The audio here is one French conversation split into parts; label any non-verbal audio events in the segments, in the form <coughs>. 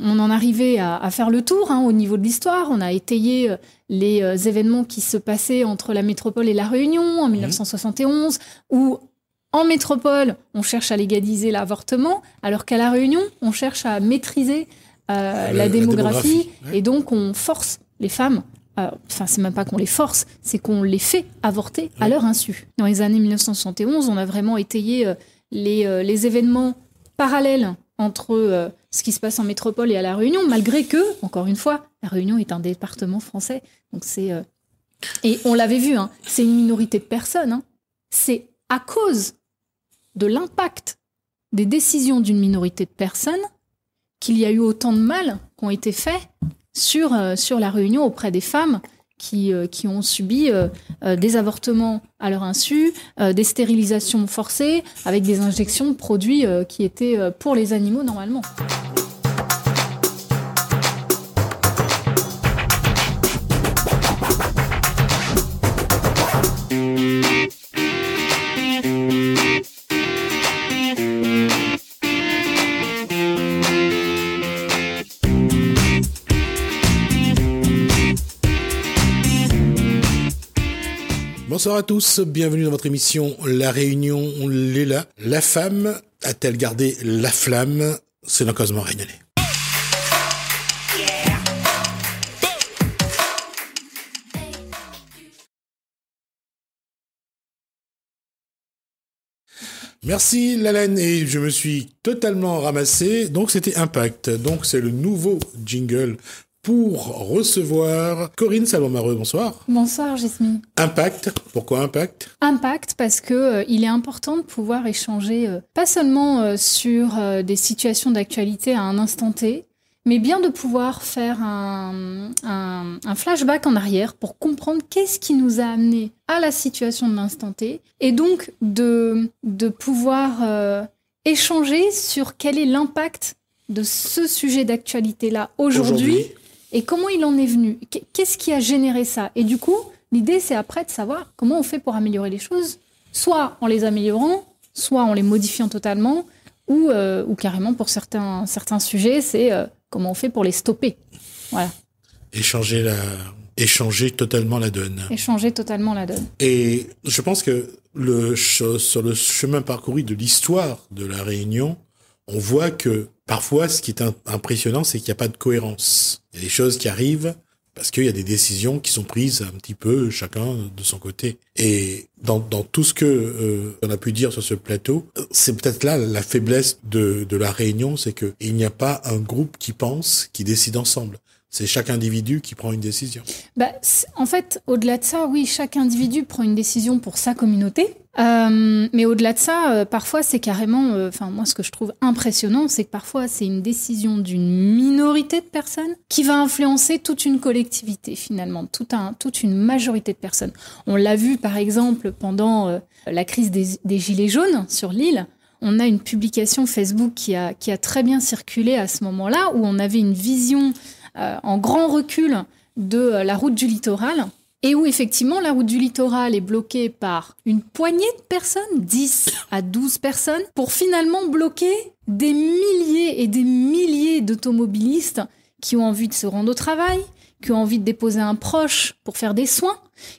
on en arrivait à, faire le tour hein, au niveau de l'histoire. On a étayé euh, les euh, événements qui se passaient entre la métropole et la Réunion en 1971, mhm. où en métropole, on cherche à légaliser l'avortement, alors qu'à la Réunion, on cherche à maîtriser euh, la, démographie, et donc on force les femmes. Enfin, c'est même pas qu'on les force, c'est qu'on les fait avorter à leur insu. Dans les années 1971, on a vraiment étayé les, les événements parallèles entre ce qui se passe en métropole et à La Réunion, malgré que, encore une fois, La Réunion est un département français. Donc c'est euh, et on l'avait vu, hein, c'est une minorité de personnes. Hein. C'est à cause de l'impact des décisions d'une minorité de personnes qu'il y a eu autant de mal qui ont été faits euh, sur la Réunion auprès des femmes qui, euh, qui ont subi des avortements à leur insu, des stérilisations forcées avec des injections de produits qui étaient pour les animaux normalement. Bonsoir à tous, bienvenue dans votre émission La Réunion Léla. La femme a-t-elle gardé la flamme? C'est dans Cosmo Réunionnais. Merci Lalaine et je me suis totalement ramassé. Donc c'était Impact. Donc c'est le nouveau jingle pour recevoir Corinne Salomare. Bonsoir. Bonsoir, Jasmine. Impact. Pourquoi Impact? Impact parce que euh, il est important de pouvoir échanger euh, pas seulement euh, sur des situations d'actualité à un instant T, mais bien de pouvoir faire un, un, flashback en arrière pour comprendre qu'est-ce qui nous a amené à la situation de l'instant T, et donc de, de pouvoir échanger sur quel est l'impact de ce sujet d'actualité-là aujourd'hui et comment il en est venu? Qu'est-ce qui a généré ça? Et du coup, l'idée, c'est après de savoir comment on fait pour améliorer les choses, soit en les améliorant, soit en les modifiant totalement, ou, euh, ou carrément pour certains, certains sujets, c'est euh, comment on fait pour les stopper. Voilà. Échanger la, échanger totalement la donne. Échanger totalement la donne. Et je pense que le, sur le chemin parcouru de l'histoire de la Réunion, on voit que parfois, ce qui est impressionnant, c'est qu'il n'y a pas de cohérence. Il y a des choses qui arrivent parce qu'il y a des décisions qui sont prises un petit peu chacun de son côté. Et dans, tout ce que euh, on a pu dire sur ce plateau, c'est peut-être là la faiblesse de, de la réunion, c'est que il n'y a pas un groupe qui pense, qui décide ensemble. C'est chaque individu qui prend une décision. Bah, en fait, au-delà de ça, oui, chaque individu prend une décision pour sa communauté. Euh, mais au-delà de ça, euh, parfois c'est carrément, euh, enfin moi ce que je trouve impressionnant, c'est que parfois c'est une décision d'une minorité de personnes qui va influencer toute une collectivité finalement, un, toute une majorité de personnes. On l'a vu par exemple pendant la crise des, gilets jaunes sur l'île. On a une publication Facebook qui a très bien circulé à ce moment-là, où on avait une vision en grand recul de la route du littoral et où effectivement la route du littoral est bloquée par une poignée de personnes, 10 à 12 personnes, pour finalement bloquer des milliers et des milliers d'automobilistes qui ont envie de se rendre au travail, qui ont envie de déposer un proche pour faire des soins,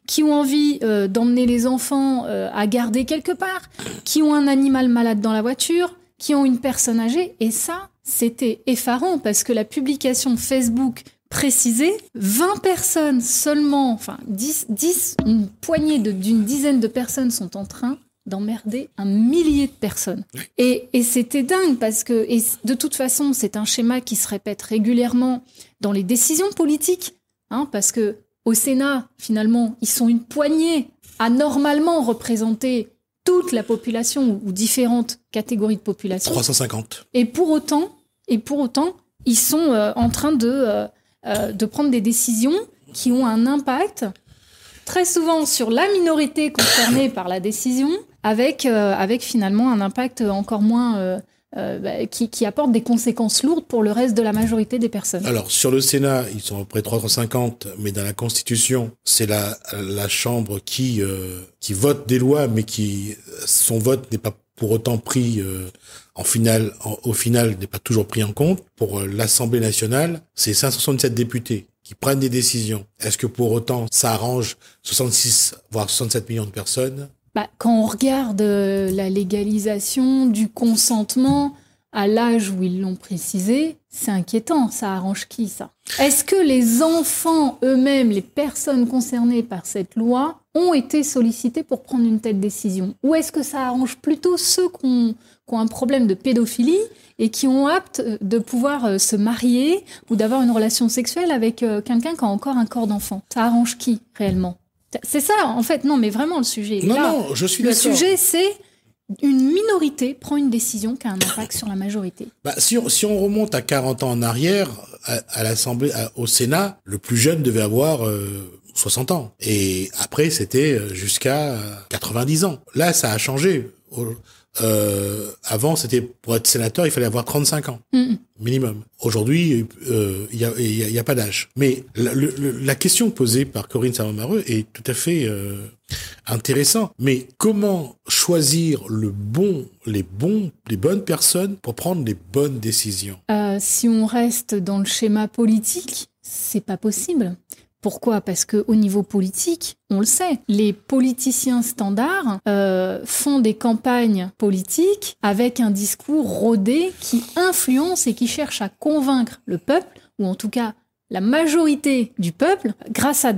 qui ont envie euh, d'emmener les enfants euh, à garder quelque part, qui ont un animal malade dans la voiture, qui ont une personne âgée. Et ça, c'était effarant parce que la publication Facebook préciser, 20 personnes seulement, enfin 10, 10 une poignée d'une dizaine de personnes sont en train d'emmerder un millier de personnes. Et, et c'était dingue parce que, et de toute façon, c'est un schéma qui se répète régulièrement dans les décisions politiques, hein, parce que au Sénat, finalement, ils sont une poignée à normalement représenter toute la population ou, différentes catégories de population. 350. Et pour autant, et pour autant, ils sont euh, en train de euh, euh, de prendre des décisions qui ont un impact très souvent sur la minorité concernée par la décision, avec, avec finalement un impact encore moins... Bah, qui, qui, apporte des conséquences lourdes pour le reste de la majorité des personnes. Alors sur le Sénat, ils sont à peu près 350, mais dans la Constitution, c'est la, la Chambre qui qui vote des lois, mais qui son vote n'est pas pour autant pris en final, au final, n'est pas toujours pris en compte. Pour euh, l'Assemblée nationale, c'est 567 députés qui prennent des décisions. Est-ce que pour autant, ça arrange 66, voire 67 millions de personnes? Bah, Quand on regarde euh, la légalisation du consentement à l'âge où ils l'ont précisé, c'est inquiétant. Ça arrange qui, ça? Est-ce que les enfants eux-mêmes, les personnes concernées par cette loi, ont été sollicités pour prendre une telle décision Ou est-ce que ça arrange plutôt ceux qui ont, un problème de pédophilie et qui ont hâte de pouvoir euh, se marier ou d'avoir une relation sexuelle avec euh, quelqu'un qui a encore un corps d'enfant? Ça arrange qui réellement? C'est ça, en fait. Non, mais vraiment, le sujet. Non, non, je suis Le sujet, c'est une minorité prend une décision qui a un impact sur la majorité. Bah, si, on, si on remonte à 40 ans en arrière, à, l'Assemblée, au Sénat, le plus jeune devait avoir 60 euh, ans. Et après, c'était euh, jusqu'à 90 ans. Là, ça a changé. Euh, avant, c'était pour être sénateur, il fallait avoir 35 ans minimum. Aujourd'hui, euh, il n'y a, y a, pas d'âge. Mais la, la, question posée par Corinne Savon-Mareux est tout à fait euh, intéressant. Mais comment choisir le bon, les bons, les bonnes personnes pour prendre les bonnes décisions? Euh, Si on reste dans le schéma politique, c'est pas possible. Pourquoi? Parce que au niveau politique, on le sait, les politiciens standards euh, font des campagnes politiques avec un discours rodé qui influence et qui cherche à convaincre le peuple, ou en tout cas la majorité du peuple, grâce à,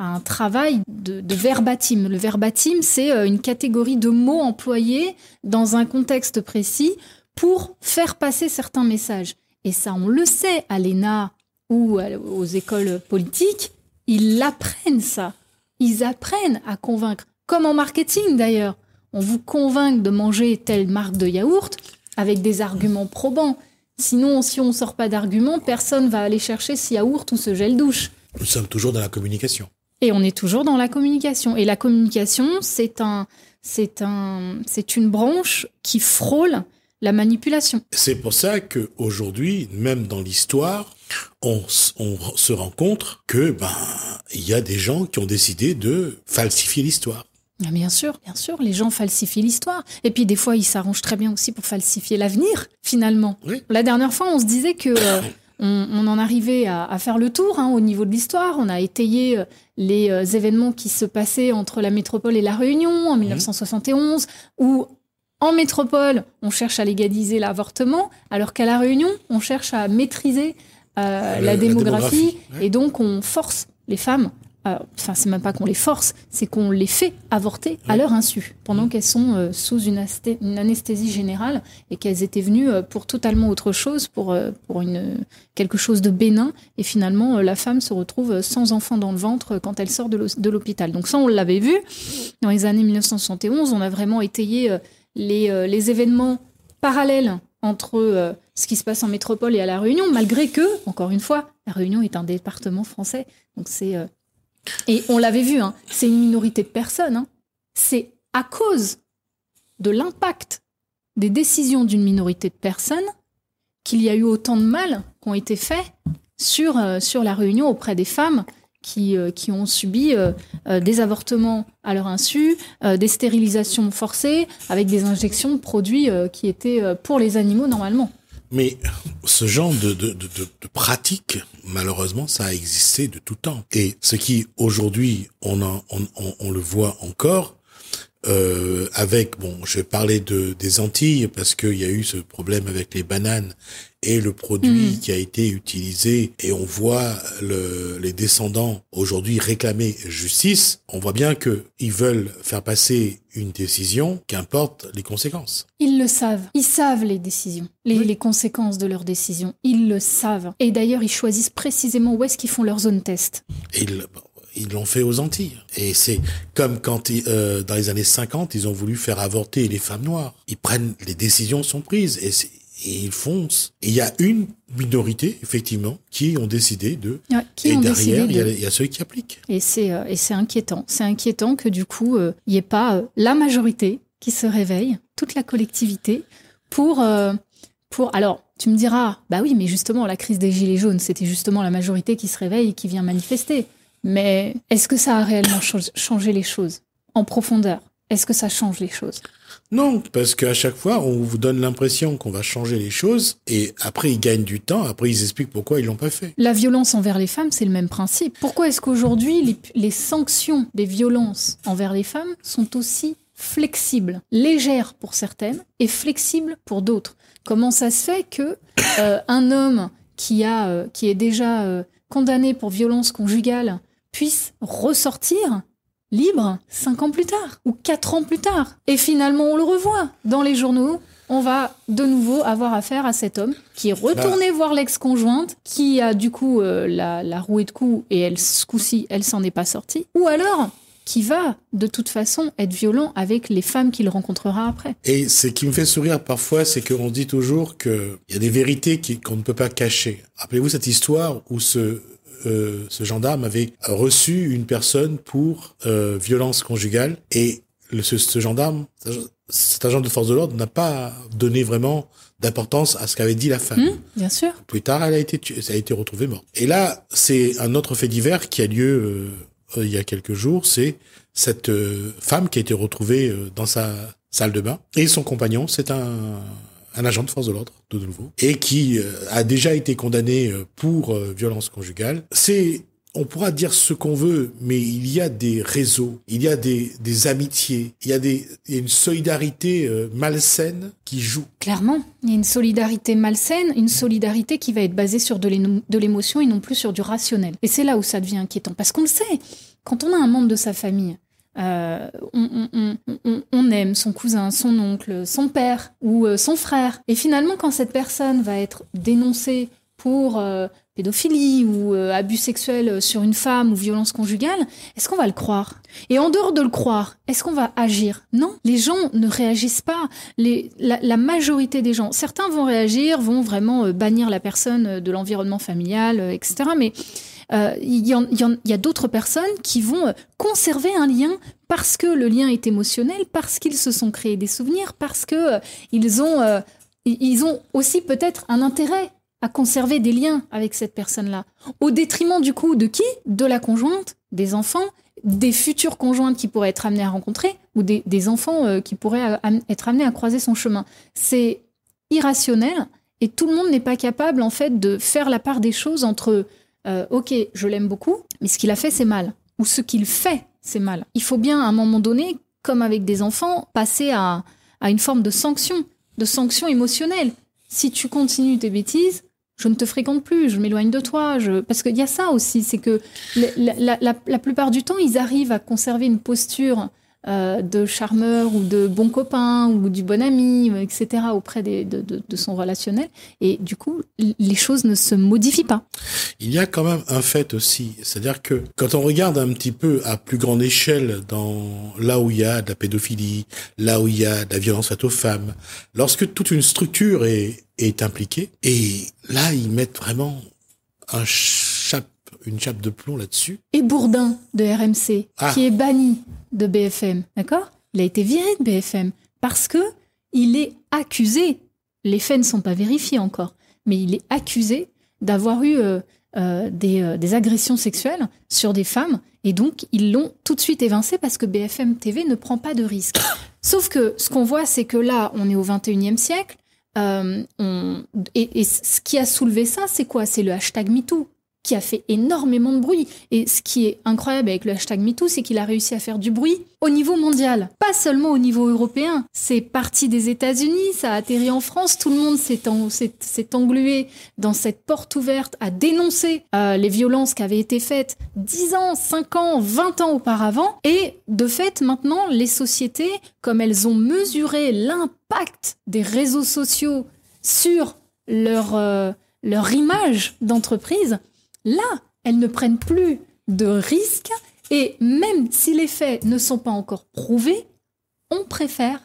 un travail de, de, verbatim. Le verbatim, c'est euh, une catégorie de mots employés dans un contexte précis pour faire passer certains messages. Et ça, on le sait, à l'ENA, ou aux écoles politiques, ils apprennent ça. Ils apprennent à convaincre. Comme en marketing d'ailleurs. On vous convainc de manger telle marque de yaourt avec des arguments probants. Sinon, si on ne sort pas d'arguments, personne va aller chercher ce yaourt ou ce gel douche. Nous sommes toujours dans la communication. Et on est toujours dans la communication. Et la communication, c'est un, c'est un, c'est une branche qui frôle la manipulation. C'est pour ça que aujourd'hui, même dans l'histoire, on, se rend compte que ben il y a des gens qui ont décidé de falsifier l'histoire. Ah, bien sûr, bien sûr, les gens falsifient l'histoire. Et puis des fois, ils s'arrangent très bien aussi pour falsifier l'avenir, finalement. La dernière fois, on se disait que euh, <coughs> on, en arrivait à, faire le tour hein, au niveau de l'histoire. On a étayé euh, les euh, événements qui se passaient entre la métropole et la Réunion en 1971, où en métropole, on cherche à légaliser l'avortement, alors qu'à la Réunion, on cherche à maîtriser euh, la, démographie, et donc on force les femmes. Euh, enfin, c'est même pas qu'on les force, c'est qu'on les fait avorter à leur insu, pendant qu'elles sont euh, sous une, anesthésie générale et qu'elles étaient venues pour totalement autre chose, pour, pour une, quelque chose de bénin. Et finalement, la femme se retrouve sans enfant dans le ventre quand elle sort de l'hôpital. Donc ça, on l'avait vu. Dans les années 1971, on a vraiment étayé les, les événements parallèles entre euh, ce qui se passe en métropole et à La Réunion, malgré que, encore une fois, La Réunion est un département français. Donc c'est euh, Et on l'avait vu, hein, c'est une minorité de personnes. Hein. C'est à cause de l'impact des décisions d'une minorité de personnes qu'il y a eu autant de mal qui ont été faits sur, euh, sur La Réunion auprès des femmes qui, qui, ont subi des avortements à leur insu, des stérilisations forcées avec des injections de produits qui étaient pour les animaux normalement. Mais ce genre de, pratique, malheureusement, ça a existé de tout temps. Et ce qui, aujourd'hui, on, le voit encore, euh, avec, bon, je vais parler de, des Antilles parce qu'il y a eu ce problème avec les bananes et le produit mm. qui a été utilisé et on voit le, les descendants aujourd'hui réclamer justice, on voit bien que ils veulent faire passer une décision, qu'importe les conséquences. Ils le savent. Ils savent les décisions, les, les conséquences de leurs décisions. Ils le savent. Et d'ailleurs, ils choisissent précisément où est-ce qu'ils font leur zone test. Et ils l'ont fait aux Antilles. Et c'est comme quand, euh, dans les années 50, ils ont voulu faire avorter les femmes noires. Ils prennent, les décisions sont prises et, et ils foncent. Et il y a une minorité, effectivement, qui ont décidé de... qui et derrière, il y, a ceux qui appliquent. Et c'est euh, inquiétant. C'est inquiétant que du coup, euh, il n'y ait pas la majorité qui se réveille, toute la collectivité, pour... pour alors, tu me diras, bah oui, mais justement, la crise des Gilets jaunes, c'était justement la majorité qui se réveille et qui vient manifester. Mais est-ce que ça a réellement changé les choses? En profondeur est-ce que ça change les choses? Non, parce qu'à chaque fois, on vous donne l'impression qu'on va changer les choses, et après, ils gagnent du temps, après, ils expliquent pourquoi ils l'ont pas fait. La violence envers les femmes, c'est le même principe. Pourquoi est-ce qu'aujourd'hui, les, les sanctions des violences envers les femmes sont aussi flexibles, légères pour certaines et flexibles pour d'autres? Comment ça se fait que euh, un homme qui a, euh, qui est déjà euh, condamné pour violence conjugale puisse ressortir libre cinq ans plus tard ou quatre ans plus tard. Et finalement, on le revoit dans les journaux. On va de nouveau avoir affaire à cet homme qui est retourné voir l'ex-conjointe, qui a du coup euh, la, la rouée de coups et elle, ce coup-ci, elle s'en est pas sortie. Ou alors qui va de toute façon être violent avec les femmes qu'il rencontrera après. Et ce qui me fait sourire parfois, c'est qu'on dit toujours qu'il y a des vérités qu'on ne peut pas cacher. Rappelez-vous cette histoire où ce, euh, ce gendarme avait reçu une personne pour euh, violence conjugale et le, ce, ce gendarme, cet agent de force de l'ordre n'a pas donné vraiment d'importance à ce qu'avait dit la femme. Hum, bien sûr. Plus tard, elle a été tuée, elle a été retrouvée morte. Et là, c'est un autre fait divers qui a lieu euh, il y a quelques jours. C'est cette femme qui a été retrouvée dans sa salle de bain et son compagnon, c'est un un agent de force de l'ordre, de nouveau, et qui euh, a déjà été condamné euh, pour euh, violence conjugale. C'est on pourra dire ce qu'on veut, mais il y a des réseaux, il y a des, des amitiés, il y a, des, y a une solidarité euh, malsaine qui joue. Clairement, il y a une solidarité malsaine, une solidarité qui va être basée sur de l'émotion et non plus sur du rationnel. Et c'est là où ça devient inquiétant. Parce qu'on le sait, quand on a un membre de sa famille, euh, on, on- on- on- aime son cousin, son oncle, son père ou euh, son frère. Et finalement, quand cette personne va être dénoncée pour euh, pédophilie ou euh, abus sexuel sur une femme ou violence conjugale, est-ce qu'on va le croire? Et en dehors de le croire, est-ce qu'on va agir? Non, les gens ne réagissent pas. Les, la, la majorité des gens, certains vont réagir, vont vraiment euh, bannir la personne euh, de l'environnement familial, etc. Mais euh, il y, a d'autres personnes qui vont euh, conserver un lien parce que le lien est émotionnel, parce qu'ils se sont créés des souvenirs, parce que euh, ils ont, ils- ont aussi peut-être un intérêt à conserver des liens avec cette personne-là. Au détriment du coup de qui? De la conjointe, des enfants, des futures conjointes qui pourraient être amenées à rencontrer, ou des, des enfants qui pourraient être amenés à croiser son chemin. C'est irrationnel et tout le monde n'est pas capable en fait de faire la part des choses entre euh, ok, je l'aime beaucoup, mais ce qu'il a fait c'est mal, ou ce qu'il fait c'est mal. Il faut bien à un moment donné, comme avec des enfants, passer à, à une forme de sanction, de sanction émotionnelle. Si tu continues tes bêtises, je ne te fréquente plus, je m'éloigne de toi. Parce qu'il y a ça aussi, c'est que la- la plupart du temps, ils arrivent à conserver une posture euh, de charmeur ou de bon copain ou du bon ami, etc., auprès de, son relationnel. Et du coup, les choses ne se modifient pas. Il y a quand même un fait aussi, c'est-à-dire que quand on regarde un petit peu à plus grande échelle dans là où il y a de la pédophilie, là où il y a de la violence faite aux femmes, lorsque toute une structure est, est impliquée, et là ils mettent vraiment un chape, une chape de plomb là-dessus. Et Bourdin de RMC, Ah. qui est banni de BFM, d'accord? Il a été viré de BFM parce que il est accusé. Les faits ne sont pas vérifiés encore, mais il est accusé d'avoir eu euh, euh, des, euh, des agressions sexuelles sur des femmes et donc ils l'ont tout de suite évincé parce que BFM TV ne prend pas de risque. <coughs> Sauf que ce qu'on voit, c'est que là, on est au 21e siècle. euh, on- et, et ce qui a soulevé ça, c'est quoi? C'est le hashtag MeToo qui a fait énormément de bruit. Et ce qui est incroyable avec le hashtag MeToo, c'est qu'il a réussi à faire du bruit au niveau mondial, pas seulement au niveau européen. C'est parti des États-Unis, ça a atterri en France, tout le monde s'est en- s'est- s'est englué dans cette porte ouverte à dénoncer euh, les violences qui avaient été faites 10 ans, 5 ans, 20 ans auparavant. Et de fait, maintenant, les sociétés, comme elles ont mesuré l'impact des réseaux sociaux sur leur, euh, leur image d'entreprise, là, elles ne prennent plus de risques et même si les faits ne sont pas encore prouvés, on préfère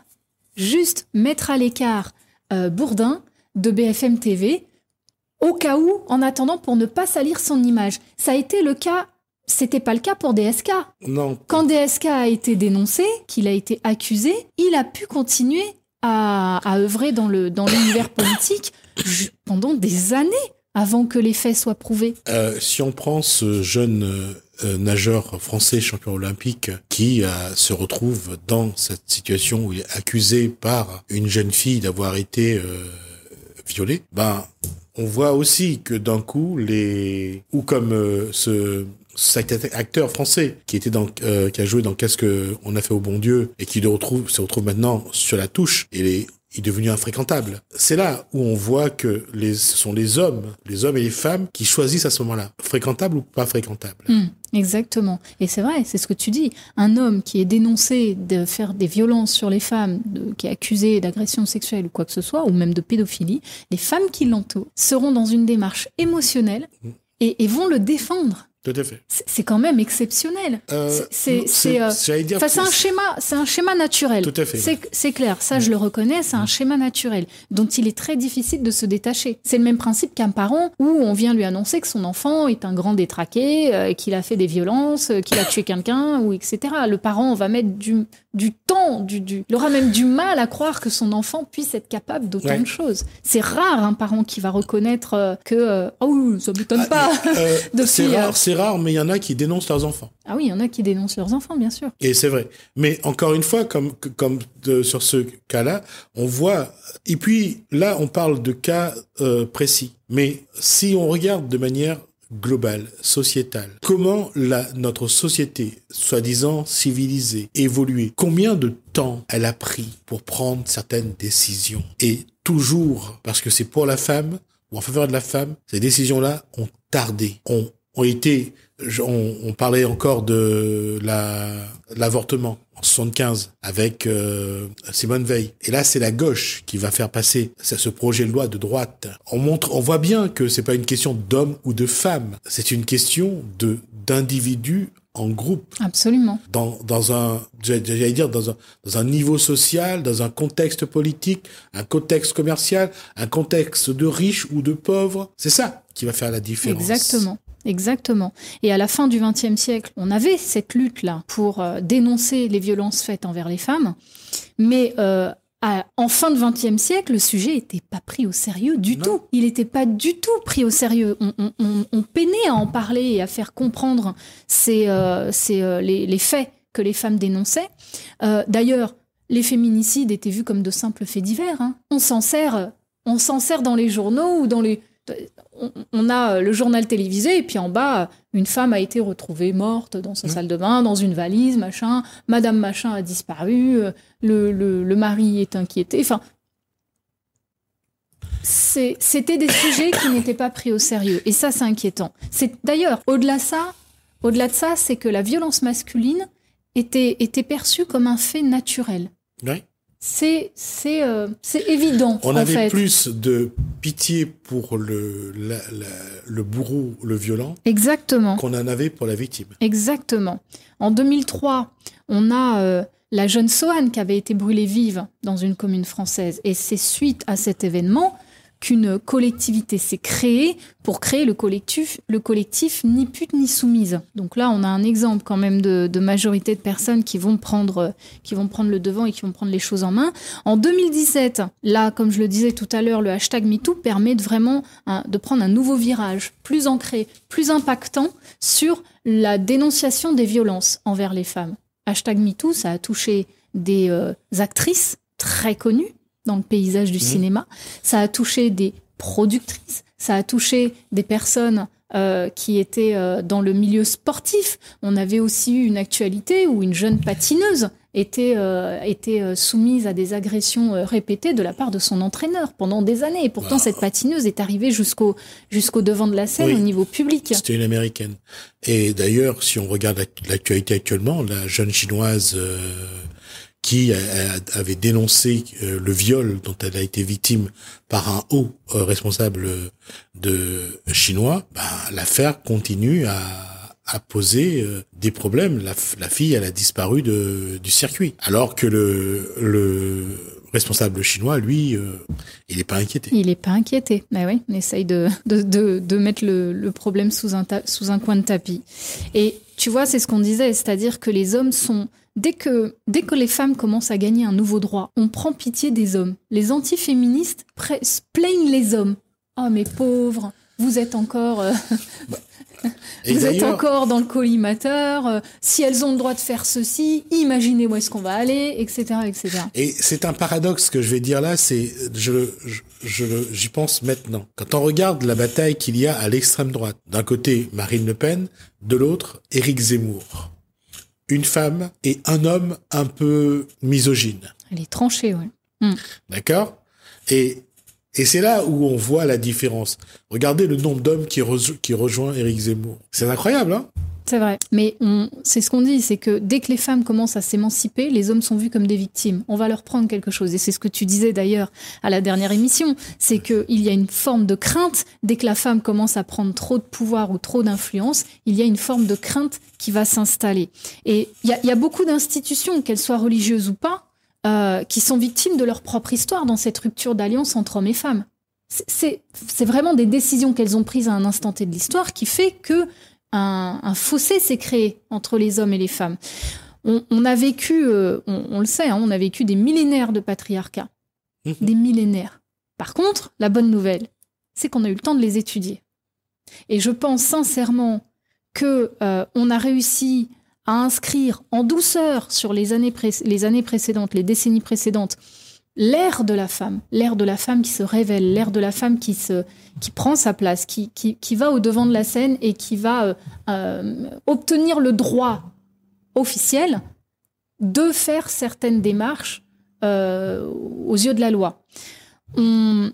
juste mettre à l'écart euh, Bourdin de BFM TV au cas où, en attendant, pour ne pas salir son image. Ça a été le cas, c'était pas le cas pour DSK. Non, Quand DSK a été dénoncé, qu'il a été accusé, il a pu continuer à, à œuvrer dans le dans l'univers politique pendant des années avant que les faits soient prouvés. Euh, si on prend ce jeune euh, euh, nageur français champion olympique qui se retrouve dans cette situation où il est accusé par une jeune fille d'avoir été violée. Ben, on voit aussi que d'un coup les ou comme ce cet acteur français qui était dans qui a joué dans Qu'est-ce que on a fait au bon Dieu et qui se retrouve maintenant sur la touche et les est devenu infréquentable. C'est là où on voit que les, ce sont les hommes, les hommes et les femmes qui choisissent à ce moment-là, fréquentable ou pas fréquentable. Hmm, exactement. Et c'est vrai, c'est ce que tu dis. Un homme qui est dénoncé de faire des violences sur les femmes, qui est accusé d'agression sexuelle ou quoi que ce soit, ou même de pédophilie, les femmes qui l'entourent seront dans une démarche émotionnelle hmm. et vont le défendre. Tout à fait. C'est quand même exceptionnel. Euh, c'est c'est euh, un schéma, c'est un schéma naturel. Tout à fait. C'est clair, ça je le reconnais, c'est un schéma naturel dont il est très difficile de se détacher. C'est le même principe qu'un parent où on vient lui annoncer que son enfant est un grand détraqué, euh, qu'il a fait des violences, qu'il a tué quelqu'un ou etc. Le parent va mettre du du temps, du, du, il aura même du mal à croire que son enfant puisse être capable d'autant de choses. C'est rare un parent qui va reconnaître que oh ça m'étonne ah, pas. <laughs> c'est rare, c'est rare, mais il y en a qui dénoncent leurs enfants. Ah oui, il y en a qui dénoncent leurs enfants, bien sûr. Et c'est vrai. Mais encore une fois, comme comme sur ce cas-là, on voit. Et puis là, on parle de cas euh, précis. Mais si on regarde de manière globale, sociétale. Comment la, notre société, soi-disant civilisée, évolué Combien de temps elle a pris pour prendre certaines décisions? Et toujours, parce que c'est pour la femme, ou en faveur de la femme, ces décisions-là ont tardé, ont ont été, on, parlait encore de la l'avortement en 75 avec euh, Simone Veil. Et là, c'est la gauche qui va faire passer ce projet de loi de droite. On montre, on voit bien que c'est pas une question d'homme ou de femme, c'est une question de d'individus en groupe. Absolument. Dans, dans un, j'allais dire, dans un, dans un niveau social, dans un contexte politique, un contexte commercial, un contexte de riches ou de pauvres. C'est ça qui va faire la différence. Exactement. Exactement. Et à la fin du XXe siècle, on avait cette lutte-là pour euh, dénoncer les violences faites envers les femmes, mais euh, en fin de XXe siècle, le sujet n'était pas pris au sérieux du tout. Il n'était pas du tout pris au sérieux. On, peinait à en parler et à faire comprendre ces, euh, les, faits que les femmes dénonçaient. D'ailleurs, les féminicides étaient vus comme de simples faits divers. Hein. On s'en sert, on s'en sert dans les journaux ou dans les on, a euh, le journal télévisé et puis en bas, une femme a été retrouvée morte dans sa mmh. salle de bain, dans une valise, machin. Madame machin a disparu. Euh, le, mari est inquiété. Enfin, c'était des <coughs> sujets qui n'étaient pas pris au sérieux. Et ça, c'est inquiétant. C'est d'ailleurs au-delà de ça, au-delà de ça, c'est que la violence masculine était, était perçue comme un fait naturel. Oui c'est c'est euh, c'est évident. On avait plus de pitié pour le le bourreau, le violent. Exactement. Qu'on en avait pour la victime. Exactement. En 2003, on a euh, la jeune Sohan qui avait été brûlée vive dans une commune française, et c'est suite à cet événement qu'une collectivité s'est créée pour créer le collectif, le collectif Ni pute ni soumise. Donc là, on a un exemple quand même de, majorité de personnes qui vont prendre, qui vont prendre le devant et qui vont prendre les choses en main. En 2017, là, comme je le disais tout à l'heure, le hashtag MeToo permet de vraiment de prendre un nouveau virage, plus ancré, plus impactant sur la dénonciation des violences envers les femmes. Hashtag MeToo, ça a touché des euh, actrices très connues, dans le paysage du mmh. cinéma. Ça a touché des productrices, ça a touché des personnes euh, qui étaient euh, dans le milieu sportif. On avait aussi eu une actualité où une jeune patineuse était, euh, était soumise à des agressions répétées de la part de son entraîneur pendant des années. Et pourtant, cette patineuse est arrivée jusqu'au jusqu'au devant de la scène au niveau public. C'était une américaine. Et d'ailleurs, si on regarde l'actualité actuellement, la jeune chinoise qui avait dénoncé euh, le viol dont elle a été victime par un haut euh, responsable de chinois, bah, l'affaire continue à, poser euh, des problèmes. La, fille, elle a disparu du circuit, alors que le, le responsable chinois, lui, il n'est pas inquiété. Il n'est pas inquiété. Mais bah oui, on essaye de, mettre le, problème sous un coin de tapis. Et tu vois, c'est ce qu'on disait, c'est-à-dire que les hommes sont Dès que, dès que les femmes commencent à gagner un nouveau droit, on prend pitié des hommes. Les antiféministes plaignent les hommes. Oh, mes pauvres, vous êtes encore. Euh, bah, <laughs> Et Vous êtes encore dans le collimateur. euh, si elles ont le droit de faire ceci, imaginez où est-ce qu'on va aller, etc., etc. Et c'est un paradoxe que je vais dire là, c'est je le- je, j'y pense maintenant. Quand on regarde la bataille qu'il y a à l'extrême droite, d'un côté Marine Le Pen, de l'autre Éric Zemmour, une femme et un homme un peu misogyne, Elle est tranchée, ouais. d'accord? Et et c'est là où on voit la différence. Regardez le nombre d'hommes qui, rejo- qui rejoint Éric Zemmour. C'est incroyable, hein? C'est vrai. Mais c'est ce qu'on dit, c'est que dès que les femmes commencent à s'émanciper, les hommes sont vus comme des victimes. On va leur prendre quelque chose. Et c'est ce que tu disais d'ailleurs à la dernière émission. C'est qu'il y a une forme de crainte. Dès que la femme commence à prendre trop de pouvoir ou trop d'influence, il y a une forme de crainte qui va s'installer. Et il y a, beaucoup d'institutions, qu'elles soient religieuses ou pas, euh, qui sont victimes de leur propre histoire dans cette rupture d'alliance entre hommes et femmes. C'est vraiment des décisions qu'elles ont prises à un instant T de l'histoire qui fait que un, un fossé s'est créé entre les hommes et les femmes. On, on a vécu, euh, on, on le sait, hein, on a vécu des millénaires de patriarcat. Mhm. Des millénaires. Par contre, la bonne nouvelle, c'est qu'on a eu le temps de les étudier. Et je pense sincèrement que euh, on a réussi à inscrire en douceur sur les années, pré- les années précédentes, les décennies précédentes, l'ère de la femme, l'ère de la femme qui se révèle, l'ère de la femme qui prend sa place, qui, va au devant de la scène et qui va euh, euh, obtenir le droit officiel de faire certaines démarches euh, aux yeux de la loi.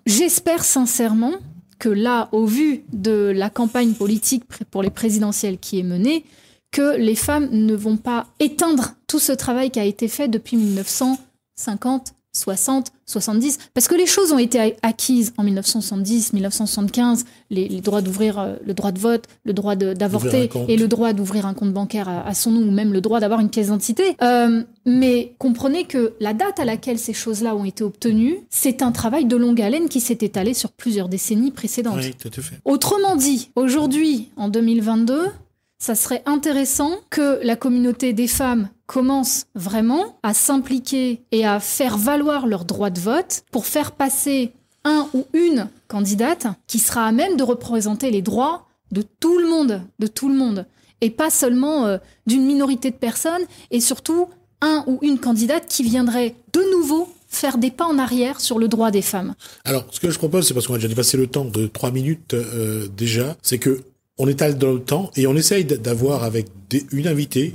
J'espère sincèrement que là, au vu de la campagne politique pour les présidentielles qui est menée, que les femmes ne vont pas éteindre tout ce travail qui a été fait depuis 1950, 60, 70, parce que les choses ont été acquises en 1970, 1975, les, les droits d'ouvrir euh, le droit de vote, le droit d'avorter et le droit d'ouvrir un compte bancaire à, à son nom, ou même le droit d'avoir une pièce d'identité. Euh, mais comprenez que la date à laquelle ces choses-là ont été obtenues, c'est un travail de longue haleine qui s'est étalé sur plusieurs décennies précédentes. Oui, tout à fait. Autrement dit, aujourd'hui, en 2022, ça serait intéressant que la communauté des femmes commence vraiment à s'impliquer et à faire valoir leur droit de vote pour faire passer un ou une candidate qui sera à même de représenter les droits de tout le monde, de tout le monde, et pas seulement euh, d'une minorité de personnes, et surtout un ou une candidate qui viendrait de nouveau faire des pas en arrière sur le droit des femmes. Alors, ce que je propose, c'est parce qu'on a déjà dépassé le temps de trois minutes euh, déjà, c'est que on étale dans le temps et on essaye d'avoir avec des- une invitée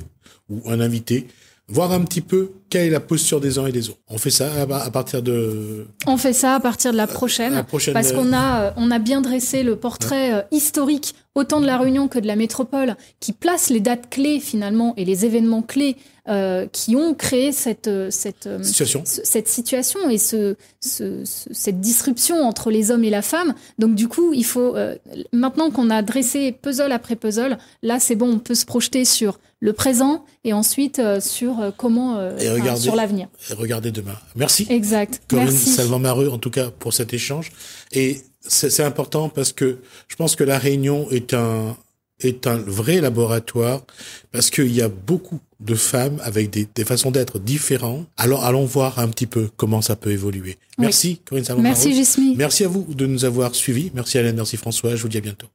ou un invité, voir un petit peu quelle est la posture des uns et des autres. On fait ça à, partir de On fait ça à partir de la prochaine, la prochaine. parce qu'on a, euh, on a bien dressé le portrait euh, historique, autant de la Réunion que de la métropole, qui place les dates clés finalement et les événements clés euh, qui ont créé cette, euh, cette, euh, situation. ce- cette situation et ce, ce- ce- cette disruption entre les hommes et la femme. Donc du coup, il faut euh, maintenant qu'on a dressé puzzle après puzzle, là c'est bon, on peut se projeter sur le présent et ensuite euh, sur euh, comment euh, Et enfin, regardez- sur l'avenir. Et regardez demain. Merci. Exact. Corinne. Salvan-Mareux, en tout cas, pour cet échange. Et c'est c'est important parce que je pense que la Réunion est un est un vrai laboratoire parce qu'il y a beaucoup de femmes avec des, des façons d'être différentes. Alors allons voir un petit peu comment ça peut évoluer. Oui. Merci Corinne Salvan-Mareux. Merci Jesmy. Merci à vous de nous avoir suivis. Merci Hélène, merci François. Je vous dis à bientôt.